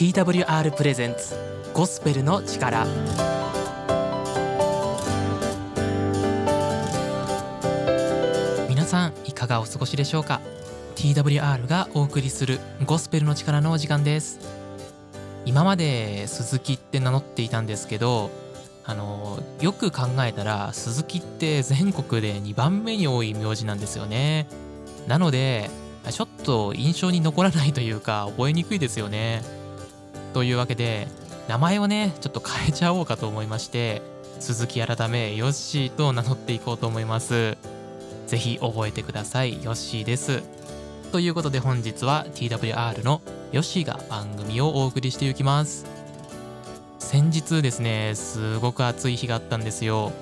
TWR プレゼンツゴスペルの力。皆さんいかがお過ごしでしょうか？TWR がお送りするゴスペルの力のお時間です。今まで鈴木って名乗っていたんですけどあのよく考えたら鈴木って全国で2番目に多い名字なんですよね。なのでちょっと印象に残らないというか覚えにくいですよね。というわけで名前をねちょっと変えちゃおうかと思いまして鈴木改めヨッシーと名乗っていこうと思います。ぜひ覚えてください。ヨッシーです。ということで本日は TWR のヨッシーが番組をお送りしていきます。先日ですねすごく暑い日があったんですよ。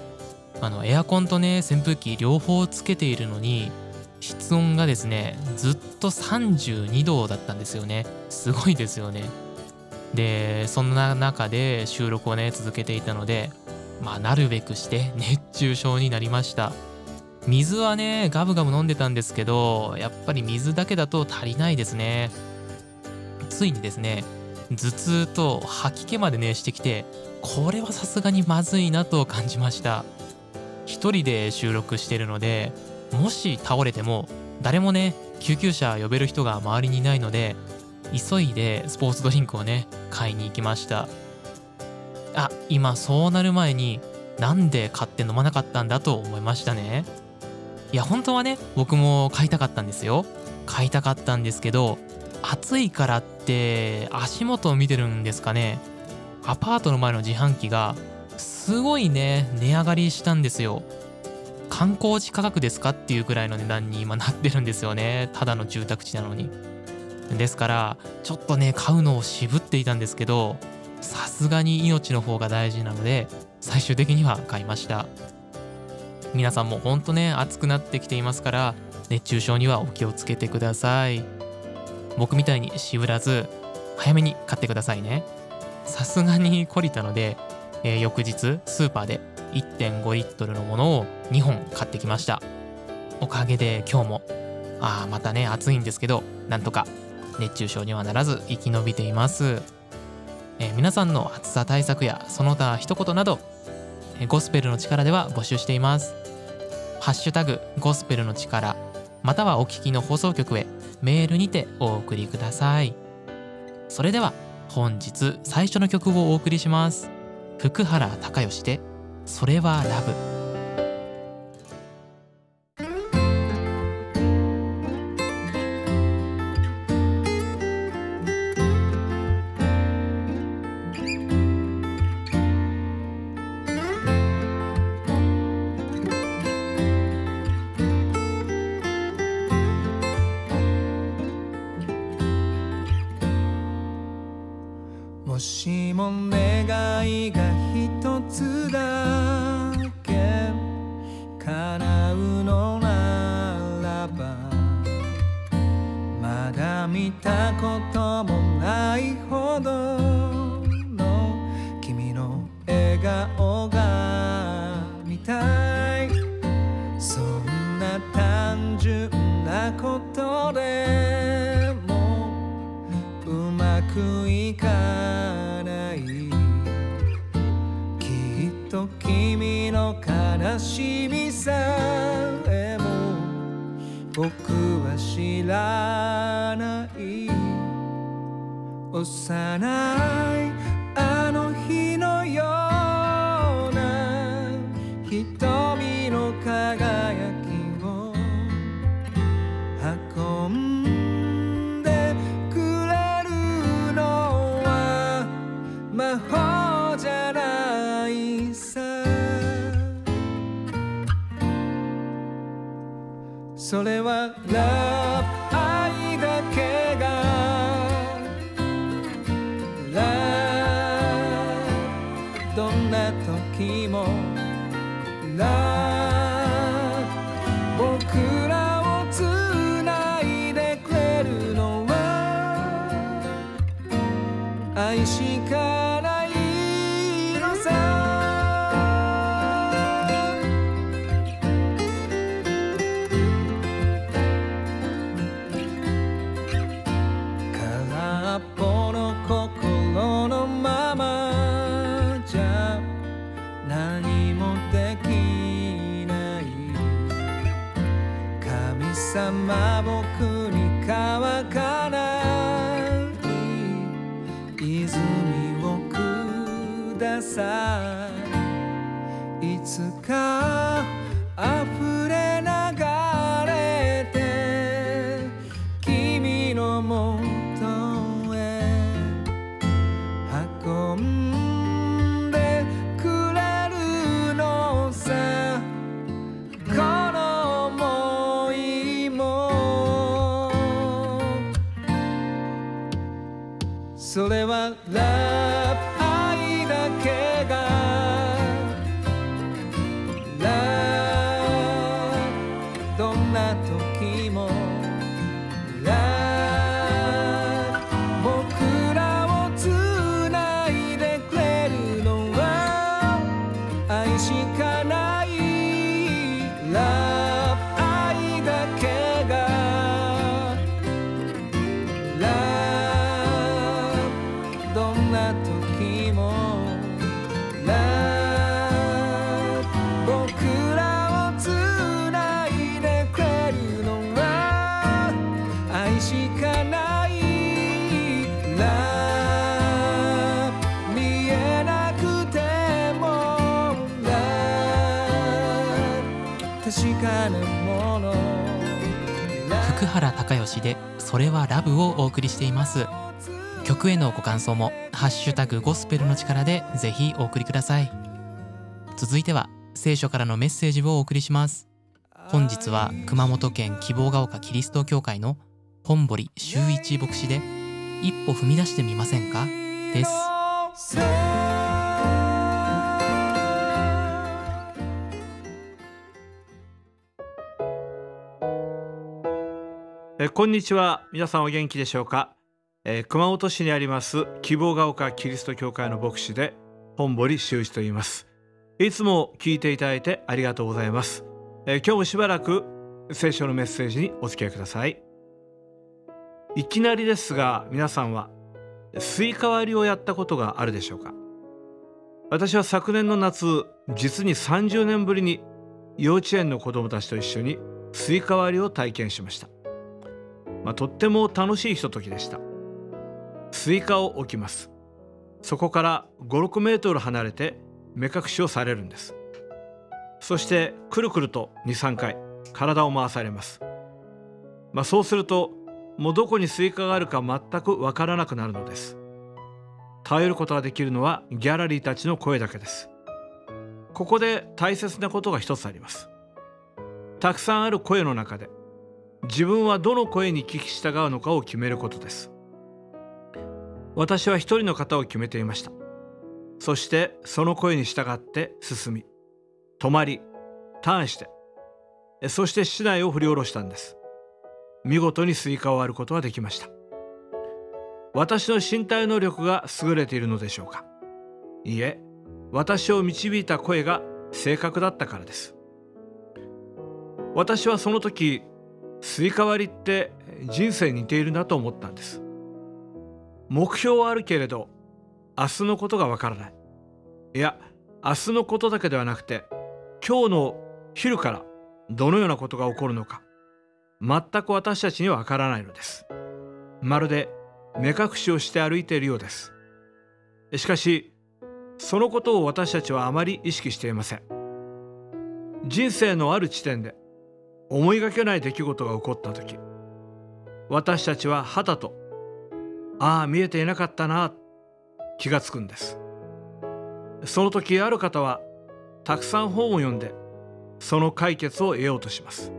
あのエアコンとね扇風機両方つけているのに室温がですねずっと32度だったんですよね。すごいですよね。でそんな中で収録をね続けていたのでまあなるべくして熱中症になりました。水はねガブガブ飲んでたんですけどやっぱり水だけだと足りないですね。ついにですね頭痛と吐き気までねしてきてこれはさすがにまずいなと感じました。一人で収録してるのでもし倒れても誰もね救急車呼べる人が周りにいないので急いでスポーツドリンクをね買いに行きました。あ今そうなる前になんで買って飲まなかったんだと思いましたね。いや本当はね僕も買いたかったんですよ。買いたかったんですけど暑いからって足元を見てるんですかね。アパートの前の自販機がすごいね値上がりしたんですよ。観光地価格ですかっていうくらいの値段に今なってるんですよね。ただの住宅地なのに。ですからちょっとね買うのを渋っていたんですけどさすがに命の方が大事なので最終的には買いました。皆さんもほんとね暑くなってきていますから熱中症にはお気をつけてください。僕みたいに渋らず早めに買ってくださいね。さすがに懲りたので、えー、翌日スーパーで1.5リットルのものを2本買ってきました。おかげで今日もああまたね暑いんですけどなんとか熱中症にはならず生き延びています、えー、皆さんの暑さ対策やその他一言など、えー、ゴスペルの力では募集しています。ハッシュタグゴスペルの力またはお聞きの放送局へメールにてお送りください。それでは本日最初の曲をお送りします。福原孝義でそれはラブ。見たこともないほどの君の笑顔が見たいそんな単純なことでもうまくいかないきっと君の悲しみさ僕は知らない。幼いあの日のような人。ラブ愛さいいつかかない。原孝義で「それはラブ」をお送りしています。曲へのご感想も「ハッシュタグゴスペルの力」でぜひお送りください。続いては聖書からのメッセージをお送りします。本日は熊本県希望が丘キリスト教会の本堀修一牧師で「一歩踏み出してみませんか?」です。えこんにちは。皆さんお元気でしょうか、えー熊本市にあります希望が丘キリスト教会の牧師で本堀秀一と言います。いつも聞いていただいてありがとうございます、えー今日もしばらく聖書のメッセージにお付き合いください。いきなりですが皆さんはスイカ割りをやったことがあるでしょうか？私は昨年の夏実に30年ぶりに幼稚園の子供たちと一緒にスイカ割りを体験しました。まあ、とっても楽しいひとときでした。スイカを置きます。そこから56メートル離れて目隠しをされるんです。そしてくるくると23回体を回されます。まあ、そうするともうどこにスイカがあるか全くわからなくなるのです。頼ることができるのはギャラリーたちの声だけです。ここで大切なことが一つあります。たくさんある声の中で自分はどの声に聞き従うのかを決めることです。私は一人の方を決めていました。そしてその声に従って進み止まりターンしてえそして竹刀を振り下ろしたんです。見事にスイカを割ることができました。私の身体能力が優れているのでしょうか。いいえ私を導いた声が正確だったからです。私はその時スイカ割りって人生に似ているなと思ったんです。目標はあるけれど明日のことがわからない。いや明日のことだけではなくて今日の昼からどのようなことが起こるのか全く私たちにはわからないのです。まるで目隠しをして歩いているようです。しかしそのことを私たちはあまり意識していません。人生のある地点で思いがけない出来事が起こった時私たちははたとああ見えていなかったな気がつくんです。その時ある方はたくさん本を読んでその解決を得ようとします。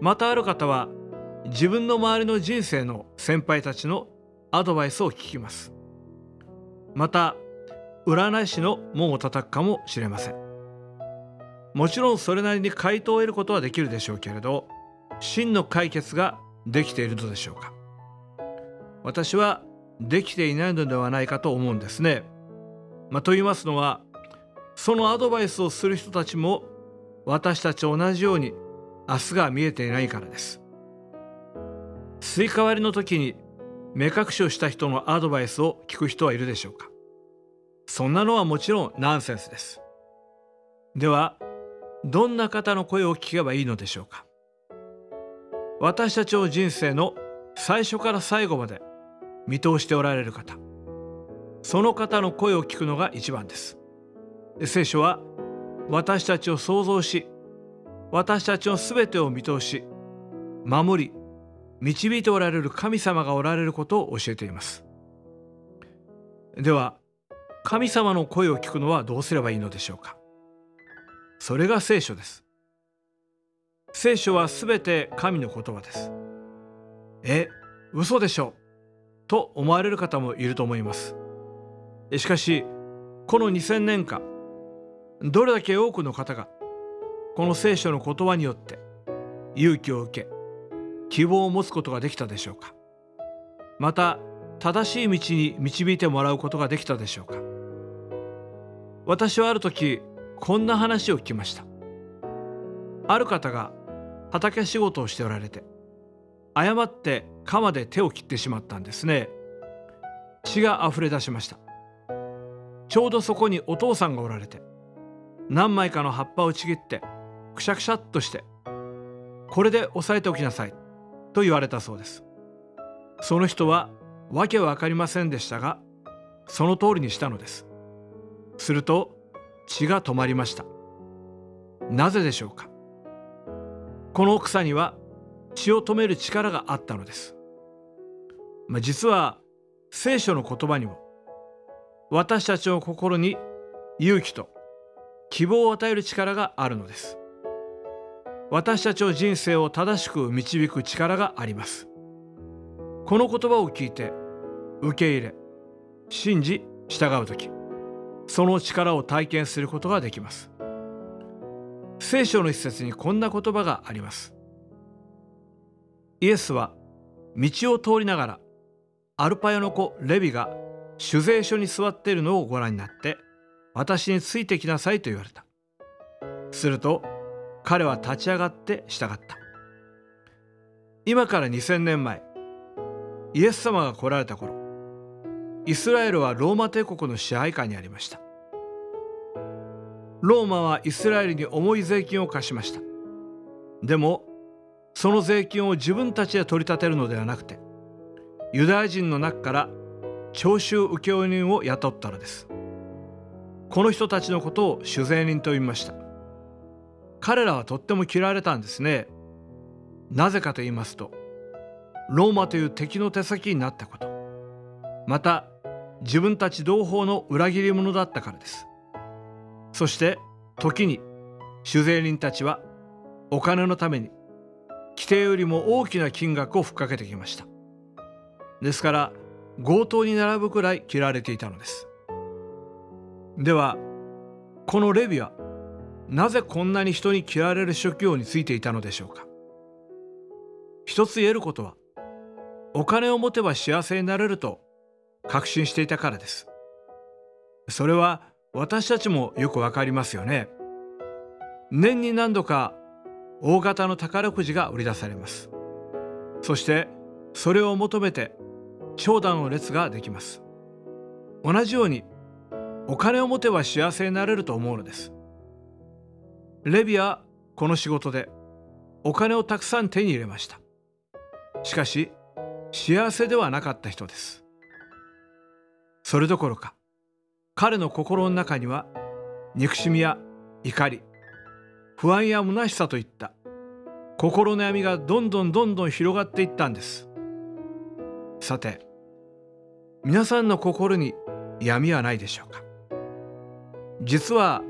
またある方は自分の周りの人生の先輩たちのアドバイスを聞きます。また占い師の門を叩くかもしれません。もちろんそれなりに回答を得ることはできるでしょうけれど真の解決ができているのでしょうか私はできていないのではないかと思うんですね。まあ、と言いますのはそのアドバイスをする人たちも私たち同じように明日が見えていないからです。スイカ割りの時に目隠しをした人のアドバイスを聞く人はいるでしょうかそんなのはもちろんナンセンスです。ではどんな方の声を聞けばいいのでしょうか？私たちの人生の最初から最後まで見通しておられる方その方の声を聞くのが一番です。聖書は私たちを創造し私たちのすべてを見通し守り導いておられる神様がおられることを教えています。では神様の声を聞くのはどうすればいいのでしょうか？それが聖書です。聖書はすべて神の言葉です。え嘘でしょ？と思われる方もいると思います。しかしこの2000年間どれだけ多くの方がこの聖書の言葉によって勇気を受け希望を持つことができたでしょうか？また正しい道に導いてもらうことができたでしょうか？私はある時こんな話を聞きました。ある方が畑仕事をしておられて誤って鎌で手を切ってしまったんですね。血があふれ出しました。ちょうどそこにお父さんがおられて何枚かの葉っぱをちぎってくしゃくしゃっとしてこれで押さえておきなさいと言われたそうです。その人はわけは分かりませんでしたがその通りにしたのです。すると血が止まりました。なぜでしょうか？この草には血を止める力があったのです、まあ、実は聖書の言葉にも私たちの心に勇気と希望を与える力があるのです。私たちの人生を正しく導く力があります。この言葉を聞いて受け入れ信じ従う時。その力を体験することができます。聖書の一節にこんな言葉があります。イエスは道を通りながらアルパヨの子レビが酒税所に座っているのをご覧になって私についてきなさいと言われた。すると彼は立ち上がって従った。今から2000年前イエス様が来られた頃イスラエルはローマ帝国の支配下にありました。ローマはイスラエルに重い税金を課しました。でもその税金を自分たちで取り立てるのではなくてユダヤ人の中から徴収請負人を雇ったのです。この人たちのことを酒税人と言いました。彼らはとっても嫌われたんですね。なぜかと言いますとローマという敵の手先になったこと。また自分たち同胞の裏切り者だったからです。そして時に酒税人たちはお金のために規定よりも大きな金額をふっかけてきました。ですから強盗に並ぶくらい嫌われていたのです。ではこのレビはなぜこんなに人に嫌われる職業についていたのでしょうか。一つ言えることはお金を持てば幸せになれると確信していたからです。それは私たちもよくわかりますよね。年に何度か大型の宝くじが売り出されます。そしてそれを求めて長蛇の列ができます。同じようにお金を持てば幸せになれると思うのです。レビはこの仕事でお金をたくさん手に入れました。しかし幸せではなかった人です。それどころか彼の心の中には憎しみや怒り不安や虚しさといった心の闇がどんどんどんどん広がっていったんです。さて皆さんの心に闇はないでしょうか。実は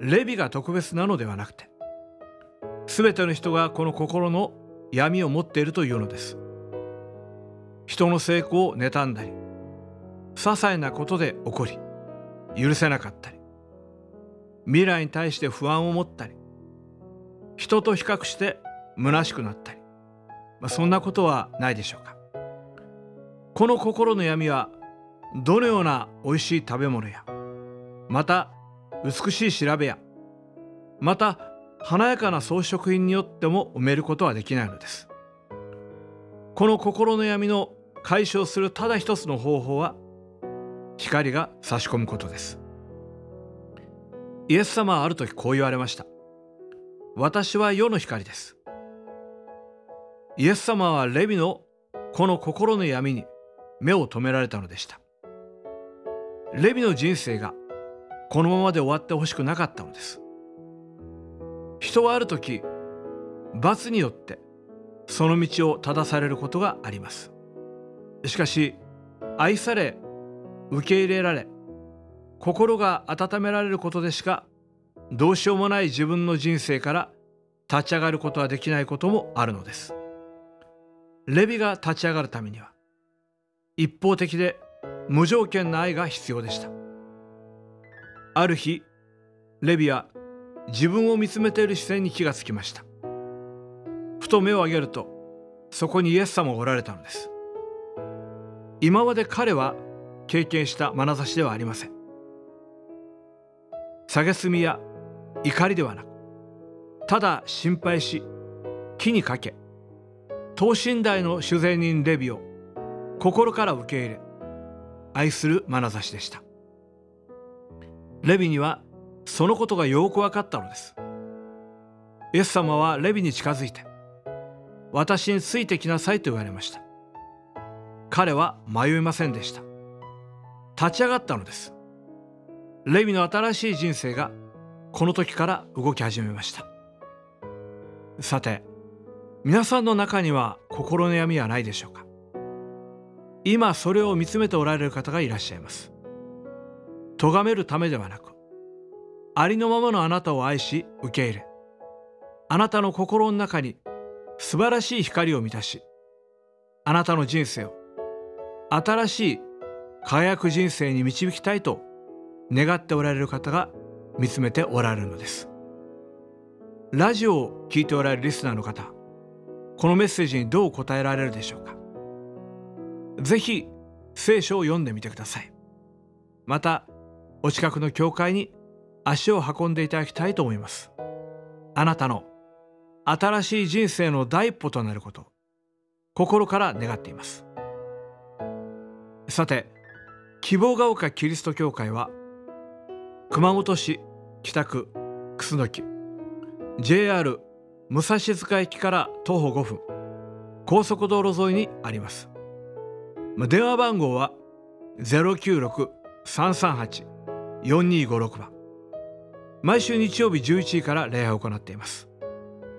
レビが特別なのではなくて全ての人がこの心の闇を持っているというのです。人の成功を妬んだり些細なことで怒り許せなかったり未来に対して不安を持ったり人と比較して虚しくなったり、まあ、そんなことはないでしょうか。この心の闇はどのような美味しい食べ物やまた美しい調べやまた華やかな装飾品によっても埋めることはできないのです。この心の闇の解消するただ一つの方法は光が差し込むことです。イエス様はある時こう言われました。私は世の光です。イエス様はレビのこの心の闇に目を留められたのでした。レビの人生がこのままで終わってほしくなかったのです。人はある時罰によってその道を正されることがあります。しかし愛され受け入れられ心が温められることでしかどうしようもない自分の人生から立ち上がることはできないこともあるのです。レビが立ち上がるためには一方的で無条件な愛が必要でした。ある日レビは自分を見つめている視線に気がつきました。ふと目を上げるとそこにイエス様がおられたのです。今まで彼は経験した眼差しではありません。蔑みや怒りではなくただ心配し気にかけ等身大の主税人レビを心から受け入れ愛する眼差しでした。レビにはそのことがよく分かったのです。イエス様はレビに近づいて私についてきなさいと言われました。彼は迷いませんでした。立ち上がったのです。レビの新しい人生がこの時から動き始めました。さて皆さんの中には心の闇はないでしょうか。今それを見つめておられる方がいらっしゃいます。咎めるためではなくありのままのあなたを愛し受け入れあなたの心の中に素晴らしい光を満たしあなたの人生を新しい輝く人生に導きたいと願っておられる方が見つめておられるのです。ラジオを聴いておられるリスナーの方このメッセージにどう答えられるでしょうか。ぜひ聖書を読んでみてください。またお近くの教会に足を運んでいただきたいと思います。あなたの新しい人生の第一歩となること心から願っています。さて希望が丘キリスト教会は熊本市北区楠木 JR 武蔵塚駅から徒歩5分高速道路沿いにあります。電話番号は096-338-4256番。毎週日曜日11時から礼拝を行っています。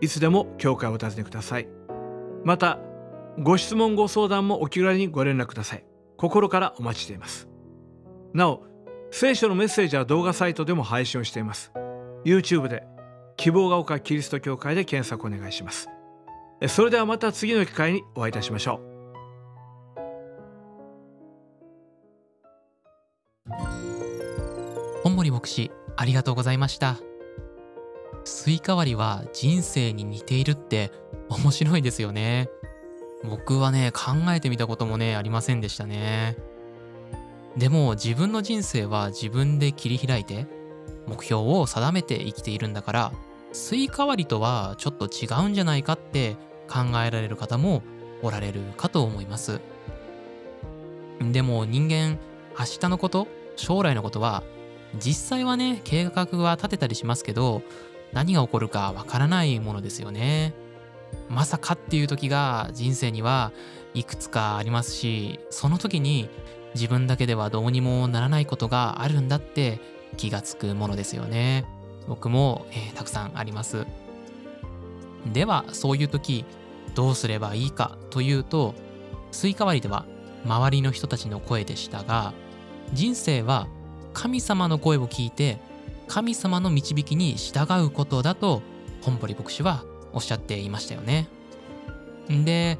いつでも教会をお尋ねください。またご質問ご相談もお気軽にご連絡ください。心からお待ちしています。なお聖書のメッセージは動画サイトでも配信をしています。YouTube で希望が丘キリスト教会で検索お願いします。それではまた次の機会にお会いいたしましょう。本堀牧師ありがとうございました。スイカ割りは人生に似ているって面白いですよね。僕はね考えてみたこともねありませんでしたね。でも自分の人生は自分で切り開いて目標を定めて生きているんだからスイカ割りとはちょっと違うんじゃないかって考えられる方もおられるかと思います。でも人間明日のこと将来のことは実際はね計画は立てたりしますけど何が起こるかわからないものですよね。まさかっていう時が人生にはいくつかありますしその時に自分だけではどうにもならないことがあるんだって気がつくものですよね僕も、えー、たくさんありますではそういう時どうすればいいかというとスイカ割りでは周りの人たちの声でしたが人生は神様の声を聞いて神様の導きに従うことだと本堀牧師はおっしゃっていましたよね。で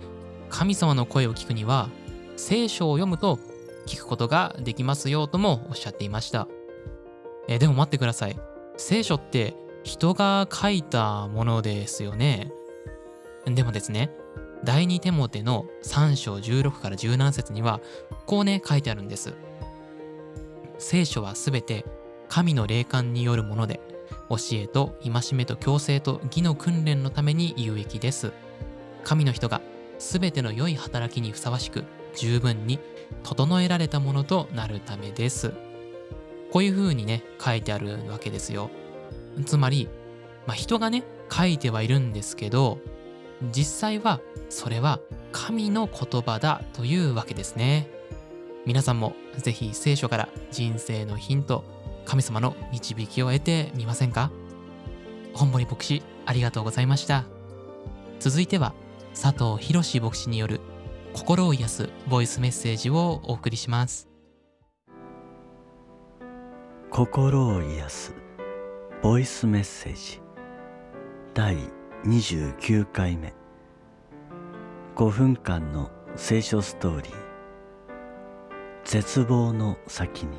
神様の声を聞くには聖書を読むと聞くことができますよともおっしゃっていました。えでも待ってください。聖書って人が書いたものですよね。でもですね、第2テモテの3章16から17節にはこうね書いてあるんです。聖書はすべて神の霊感によるもので教えと戒めと強制と義の訓練のために有益です。神の人がすべての良い働きにふさわしく十分に整えられたものとなるためです。こういうふうにね書いてあるわけですよ。つまり、まあ、人がね書いてはいるんですけど実際はそれは神の言葉だというわけですね皆さんもぜひ聖書から人生のヒント神様の導きを得てみませんか？本森牧師ありがとうございました続いては佐藤博牧師による心を癒すボイスメッセージをお送りします。心を癒すボイスメッセージ。第29回目。5分間の聖書ストーリー。絶望の先に。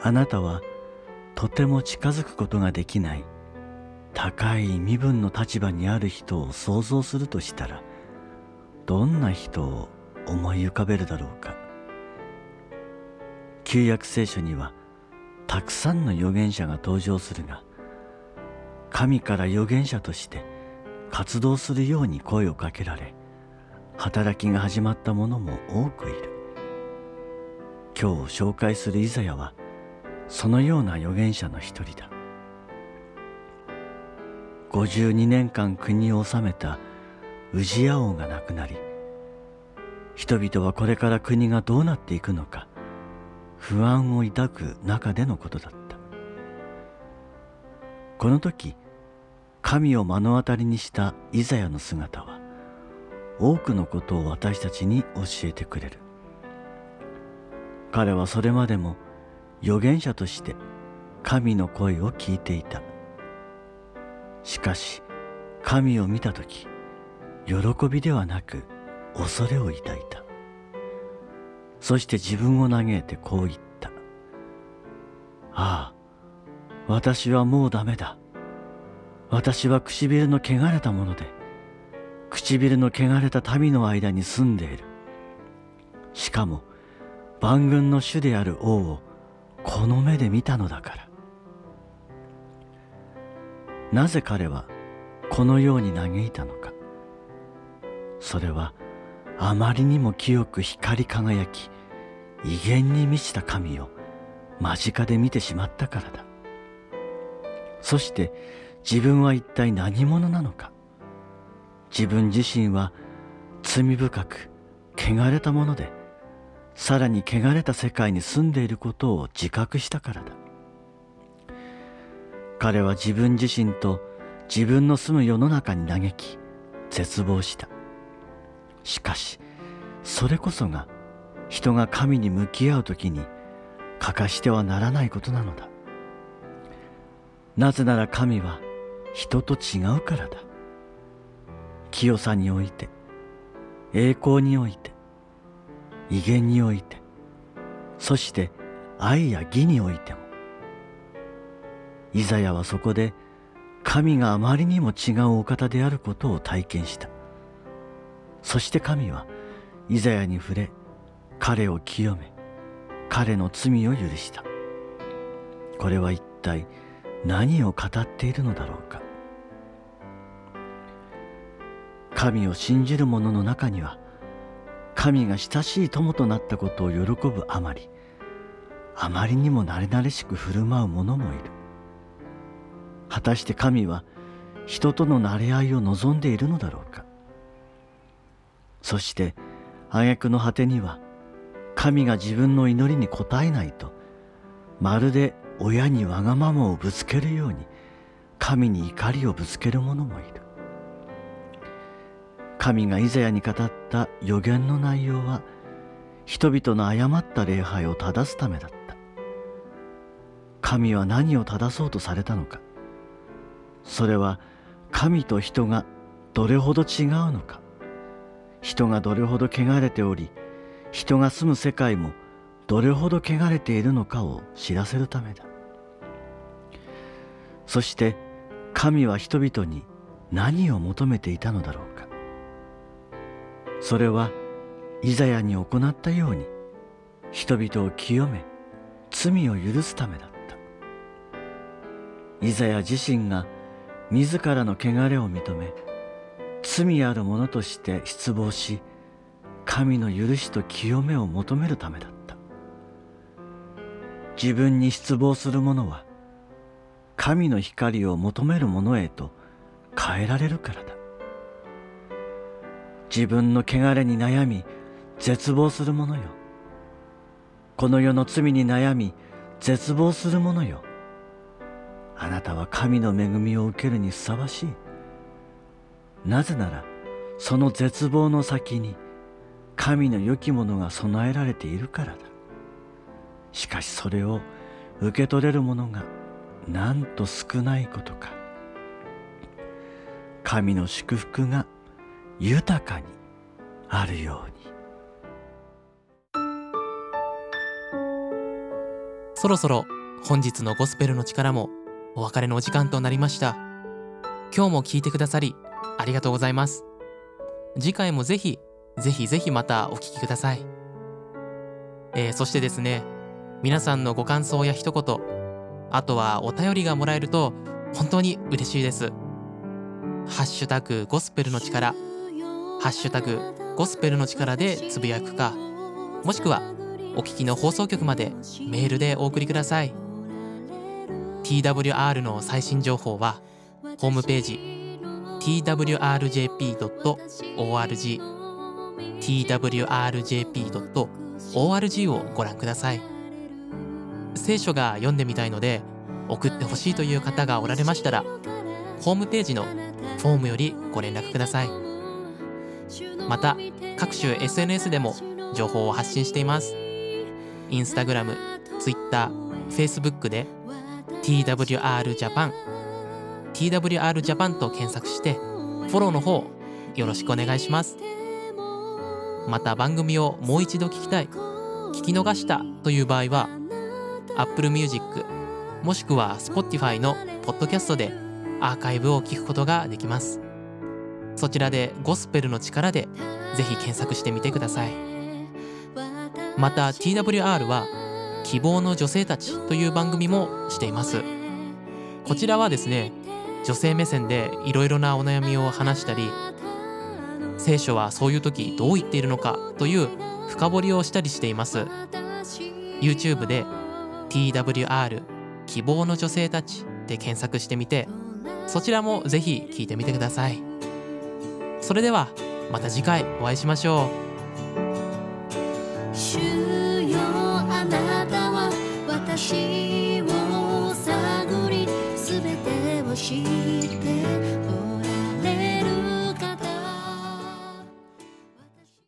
あなたはとても近づくことができない高い身分の立場にある人を想像するとしたらどんな人を思い浮かべるだろうか。旧約聖書にはたくさんの預言者が登場するが神から預言者として活動するように声をかけられ働きが始まった者も多くいる。今日紹介するイザヤはそのような預言者の一人だ。52年間国を治めたウジヤ王が亡くなり人々はこれから国がどうなっていくのか不安を抱く中でのことだった。この時神を目の当たりにしたイザヤの姿は多くのことを私たちに教えてくれる。彼はそれまでも預言者として神の声を聞いていた。しかし神を見た時喜びではなく恐れを抱いた。そして自分を嘆いてこう言った。ああ私はもうダメだ。私は唇の汚れたもので唇の汚れた民の間に住んでいる。しかも万軍の主である王をこの目で見たのだから。なぜ彼はこのように嘆いたのか。それはあまりにも清く光り輝き威厳に満ちた神を間近で見てしまったからだ。そして自分は一体何者なのか。自分自身は罪深く汚れたものでさらに汚れた世界に住んでいることを自覚したからだ。彼は自分自身と自分の住む世の中に嘆き絶望した。しかしそれこそが人が神に向き合う時に欠かしてはならないことなのだ。なぜなら神は人と違うからだ。清さにおいて栄光において威厳においてそして愛や義においても。イザヤはそこで神があまりにも違うお方であることを体験した。そして神はイザヤに触れ彼を清め彼の罪を許した。これは一体何を語っているのだろうか。神を信じる者の中には神が親しい友となったことを喜ぶあまりあまりにも慣れ慣れしく振る舞う者もいる。果たして神は人との馴れ合いを望んでいるのだろうか。そして挙句の果てには神が自分の祈りに応えないとまるで親にわがままをぶつけるように神に怒りをぶつける者もいる。神がイザヤに語った予言の内容は人々の誤った礼拝を正すためだった。神は何を正そうとされたのか。それは神と人がどれほど違うのか。人がどれほど汚れており人が住む世界もどれほど汚れているのかを知らせるためだ。そして神は人々に何を求めていたのだろうか。それはイザヤに行ったように人々を清め罪を許すためだった。イザヤ自身が自らの汚れを認め罪ある者として失望し神の許しと清めを求めるためだった。自分に失望する者は神の光を求める者へと変えられるからだ。自分の汚れに悩み絶望する者よ。この世の罪に悩み絶望する者よ。あなたは神の恵みを受けるにふさわしい。なぜならその絶望の先に神の良きものが備えられているからだ。しかしそれを受け取れるものがなんと少ないことか。神の祝福が豊かにあるように。そろそろ本日のゴスペルの力もお別れのお時間となりました。今日も聞いてくださりありがとうございます。次回もぜひぜひぜひまたお聞きください、えー、そしてですね皆さんのご感想や一言あとはお便りがもらえると本当に嬉しいです。ハッシュタグゴスペルの力。ハッシュタグゴスペルの力でつぶやくかもしくはお聞きの放送局までメールでお送りください。TWR の最新情報はホームページ twrjp.org twrjp.org をご覧ください。聖書が読んでみたいので送ってほしいという方がおられましたらホームページのフォームよりご連絡ください。また各種 SNS でも情報を発信しています。インスタグラム、ツイッター、フェイスブックで TWR ジャパン TWR ジャパンと検索してフォローの方よろしくお願いします。また番組をもう一度聞きたい聞き逃したという場合は Apple Music もしくは Spotify のポッドキャストでアーカイブを聞くことができます。そちらでゴスペルの力でぜひ検索してみてください。また TWR は希望の女性たちという番組もしています。こちらはですね女性目線でいろいろなお悩みを話したり聖書はそういう時どう言っているのかという深掘りをしたりしています。YouTube で TWR 希望の女性たちで検索してみてそちらもぜひ聞いてみてください。それではまた次回お会いしましょう。